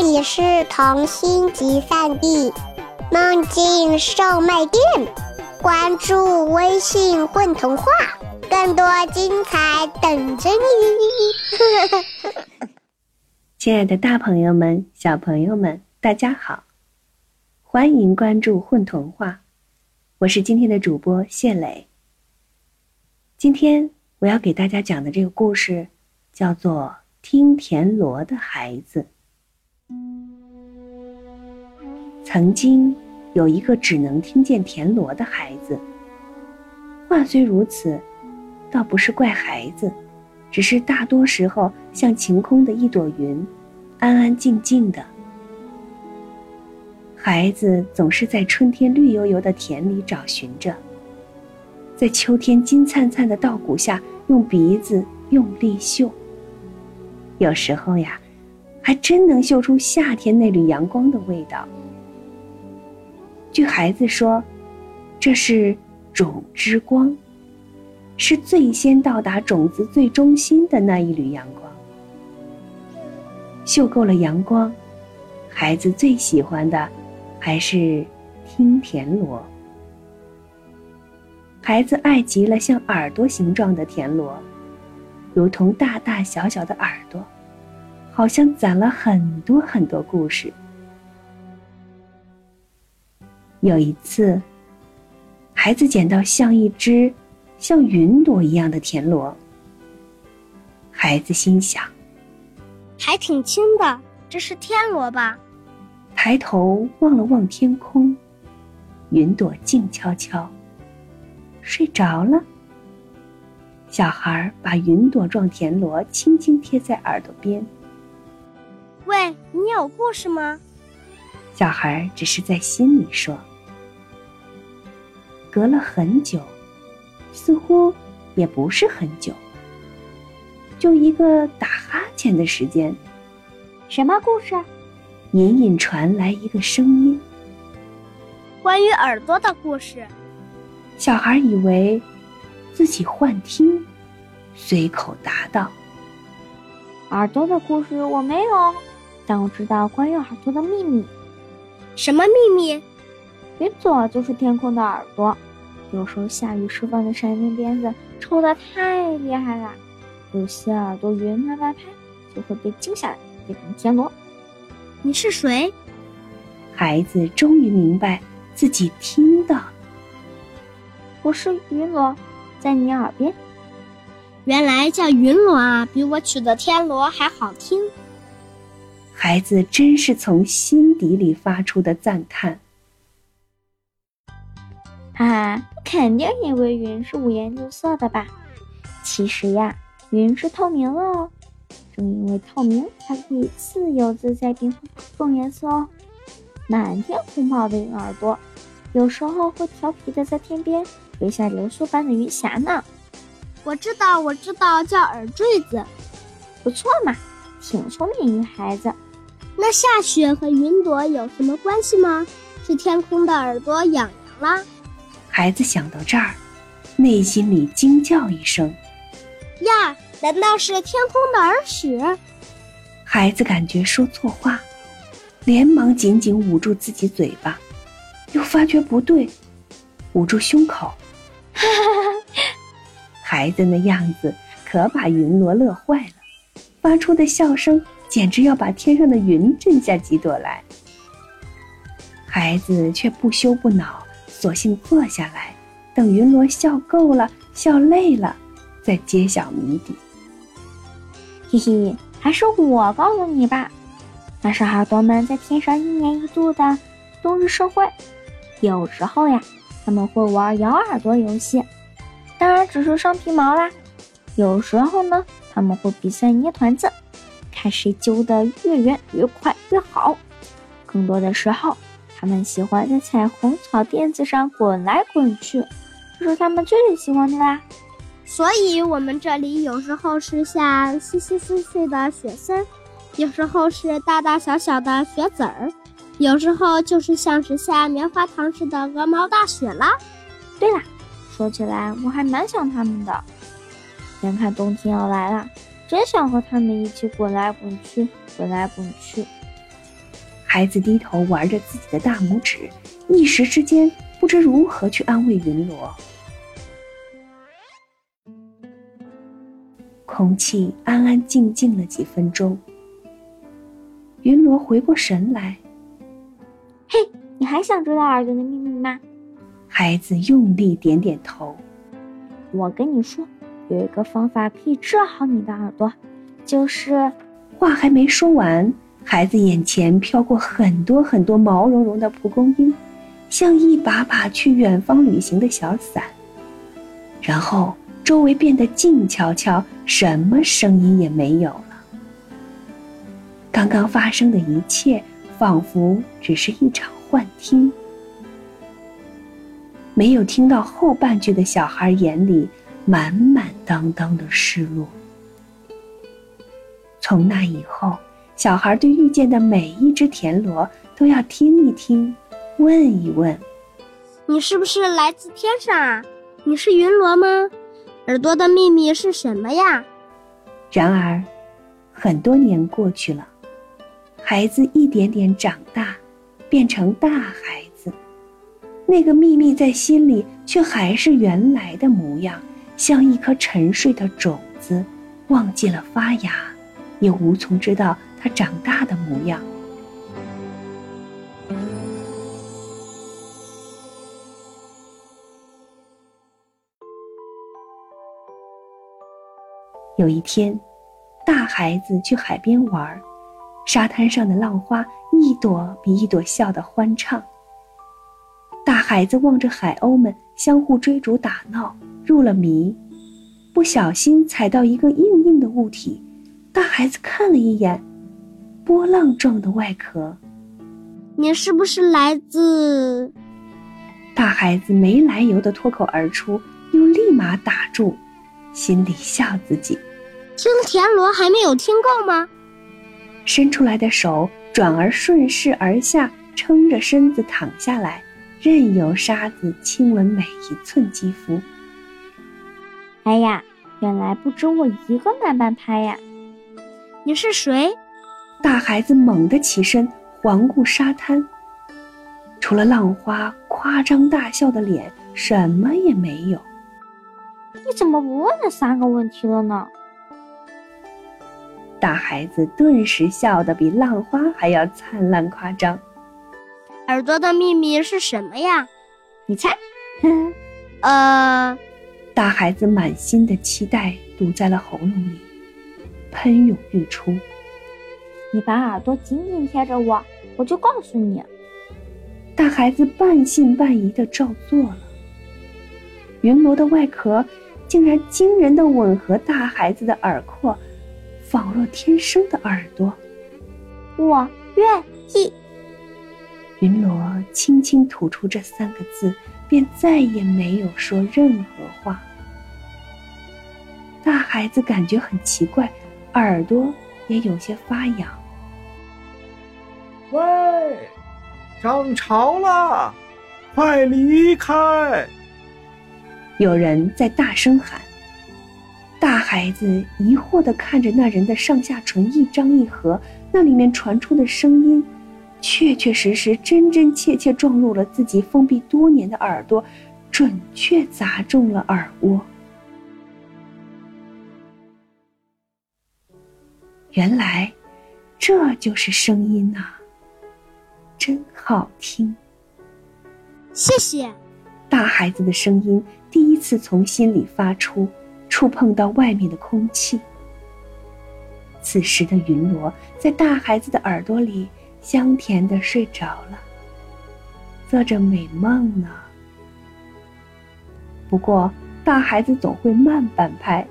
这里是童心集散地，梦境售卖店。关注微信“混童话”，更多精彩等着你。亲爱的，大朋友们、小朋友们，大家好，欢迎关注“混童话”，我是今天的主播谢磊。今天我要给大家讲的这个故事，叫做《听田螺的孩子》。曾经有一个只能听见田螺的孩子。话虽如此，倒不是怪孩子，只是大多时候像晴空的一朵云，安安静静的。孩子总是在春天绿油油的田里找寻着，在秋天金灿灿的稻谷下用鼻子用力嗅。有时候呀。还真能嗅出夏天那缕阳光的味道。据孩子说，这是种之光，是最先到达种子最中心的那一缕阳光。嗅够了阳光，孩子最喜欢的还是听田螺。孩子爱极了像耳朵形状的田螺，如同大大小小的耳朵。好像攒了很多很多故事。有一次，孩子捡到像一只像云朵一样的田螺，孩子心想：“还挺轻的，这是天螺吧？”抬头望了望天空，云朵静悄悄，睡着了。小孩把云朵状田螺轻轻贴在耳朵边。喂，你有故事吗？小孩只是在心里说。隔了很久，似乎也不是很久，就一个打哈欠的时间。什么故事？隐隐传来一个声音。关于耳朵的故事。小孩以为自己幻听，随口答道：“耳朵的故事我没有。”但我知道关于耳朵的秘密。什么秘密？云朵就是天空的耳朵。有时候下雨释放的闪电鞭子抽得太厉害了，有些耳朵云慢慢拍就会被惊下来，变成天螺。你是谁？孩子终于明白自己听到。我是云螺，在你耳边。原来叫云螺啊，比我取的天罗还好听。孩子真是从心底里发出的赞叹。啊，肯定以为云是五颜六色的吧？其实呀，云是透明的哦。正因为透明，才可以自由自在变换各种颜色哦。满天红跑的云耳朵，有时候会调皮的在天边留下流苏般的云霞呢。我知道，我知道，叫耳坠子。不错嘛，挺聪明，女孩子。那下雪和云朵有什么关系吗？是天空的耳朵痒痒啦？孩子想到这儿，内心里惊叫一声：“呀，难道是天空的耳屎？”孩子感觉说错话，连忙紧紧捂住自己嘴巴，又发觉不对，捂住胸口。孩子那样子可把云罗乐坏了，发出的笑声。简直要把天上的云震下几朵来。孩子却不羞不恼，索性坐下来，等云罗笑够了、笑累了，再揭晓谜底。嘿嘿，还是我告诉你吧，那是耳朵们在天上一年一度的冬日盛会。有时候呀，他们会玩咬耳朵游戏，当然只是生皮毛啦。有时候呢，他们会比赛捏团子。看谁揪得越远越快越好。更多的时候，他们喜欢在彩虹草垫子上滚来滚去，这是他们最喜欢的啦。所以，我们这里有时候是下稀稀碎碎的雪丝，有时候是大大小小的雪籽儿，有时候就是像是下棉花糖似的鹅毛大雪啦。对啦，说起来我还蛮想他们的，眼看冬天要来了。真想和他们一起滚来滚去，滚来滚去。孩子低头玩着自己的大拇指，一时之间不知如何去安慰云罗。空气安安静静了几分钟，云罗回过神来：“嘿，你还想知道耳朵的秘密吗？”孩子用力点点头。我跟你说，有一个方法可以治好你的耳朵，就是……话还没说完，孩子眼前飘过很多很多毛茸茸的蒲公英，像一把把去远方旅行的小伞。然后周围变得静悄悄，什么声音也没有了。刚刚发生的一切，仿佛只是一场幻听。没有听到后半句的小孩眼里满满当当的失落。从那以后，小孩对遇见的每一只田螺都要听一听，问一问：“你是不是来自天上？你是云螺吗？耳朵的秘密是什么呀？”然而，很多年过去了，孩子一点点长大，变成大孩子。那个秘密在心里，却还是原来的模样，像一颗沉睡的种子，忘记了发芽，也无从知道它长大的模样。有一天，大孩子去海边玩，沙滩上的浪花一朵比一朵笑得欢畅。大孩子望着海鸥们相互追逐打闹，入了迷，不小心踩到一个硬硬的物体。大孩子看了一眼，波浪状的外壳。你是不是来自？大孩子没来由的脱口而出，又立马打住，心里笑自己。听田螺还没有听够吗？伸出来的手转而顺势而下，撑着身子躺下来。任由沙子亲吻每一寸肌肤。哎呀，原来不止我一个慢半拍呀！你是谁？大孩子猛地起身，环顾沙滩，除了浪花夸张大笑的脸，什么也没有。你怎么不问那三个问题了呢？大孩子顿时笑得比浪花还要灿烂夸张。耳朵的秘密是什么呀？你猜？呃，大孩子满心的期待堵在了喉咙里，喷涌欲出。你把耳朵紧紧贴着我，我就告诉你。大孩子半信半疑的照做了。云罗的外壳竟然惊人的吻合大孩子的耳廓，仿若天生的耳朵。我愿意。云罗轻轻吐出这三个字，便再也没有说任何话。大孩子感觉很奇怪，耳朵也有些发痒。喂，涨潮了，快离开！有人在大声喊。大孩子疑惑地看着那人的上下唇一张一合，那里面传出的声音。确确实实、真真切切撞入了自己封闭多年的耳朵，准确砸中了耳蜗。原来，这就是声音呐，真好听。谢谢。大孩子的声音第一次从心里发出，触碰到外面的空气。此时的云罗在大孩子的耳朵里。香甜的睡着了，做着美梦呢。不过，大孩子总会慢半拍，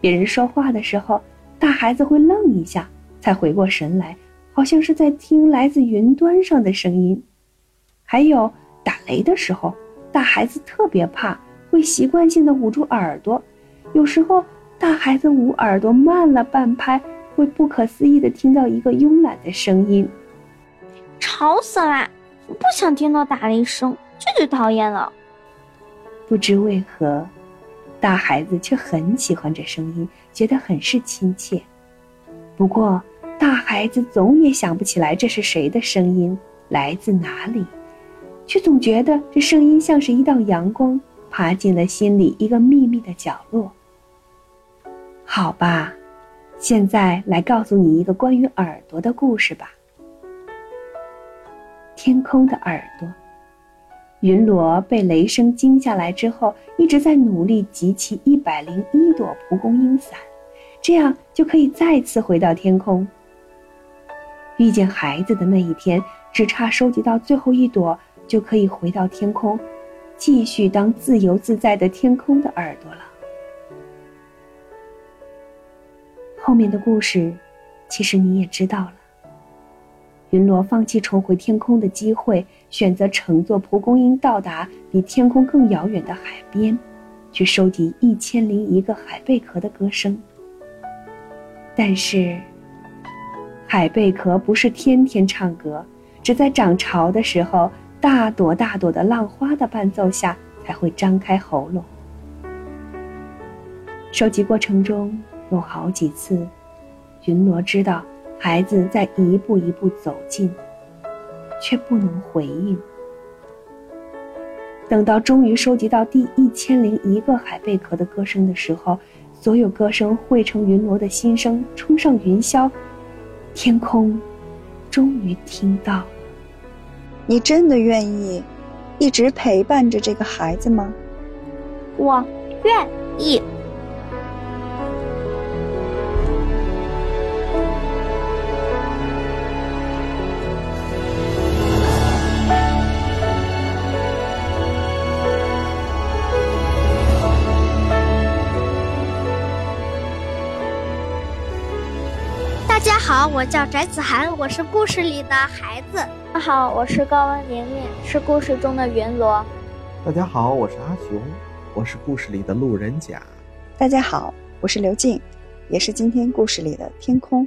别人说话的时候，大孩子会愣一下，才回过神来，好像是在听来自云端上的声音。还有打雷的时候，大孩子特别怕，会习惯性的捂住耳朵。有时候，大孩子捂耳朵慢了半拍，会不可思议的听到一个慵懒的声音。吵死了！我不想听到打雷声，最最讨厌了。不知为何，大孩子却很喜欢这声音，觉得很是亲切。不过，大孩子总也想不起来这是谁的声音，来自哪里，却总觉得这声音像是一道阳光，爬进了心里一个秘密的角落。好吧，现在来告诉你一个关于耳朵的故事吧。天空的耳朵。云罗被雷声惊下来之后，一直在努力集齐一百零一朵蒲公英伞，这样就可以再次回到天空。遇见孩子的那一天，只差收集到最后一朵，就可以回到天空，继续当自由自在的天空的耳朵了。后面的故事，其实你也知道了。云罗放弃重回天空的机会，选择乘坐蒲公英到达比天空更遥远的海边，去收集一千零一个海贝壳的歌声。但是，海贝壳不是天天唱歌，只在涨潮的时候，大朵大朵的浪花的伴奏下才会张开喉咙。收集过程中有好几次，云罗知道。孩子在一步一步走近，却不能回应。等到终于收集到第一千零一个海贝壳的歌声的时候，所有歌声汇成云罗的心声，冲上云霄，天空终于听到。你真的愿意一直陪伴着这个孩子吗？我愿意。家好，我叫翟子涵，我是故事里的孩子。大家好，我是高文玲玲，是故事中的云罗。大家好，我是阿雄，我是故事里的路人甲。大家好，我是刘静，也是今天故事里的天空。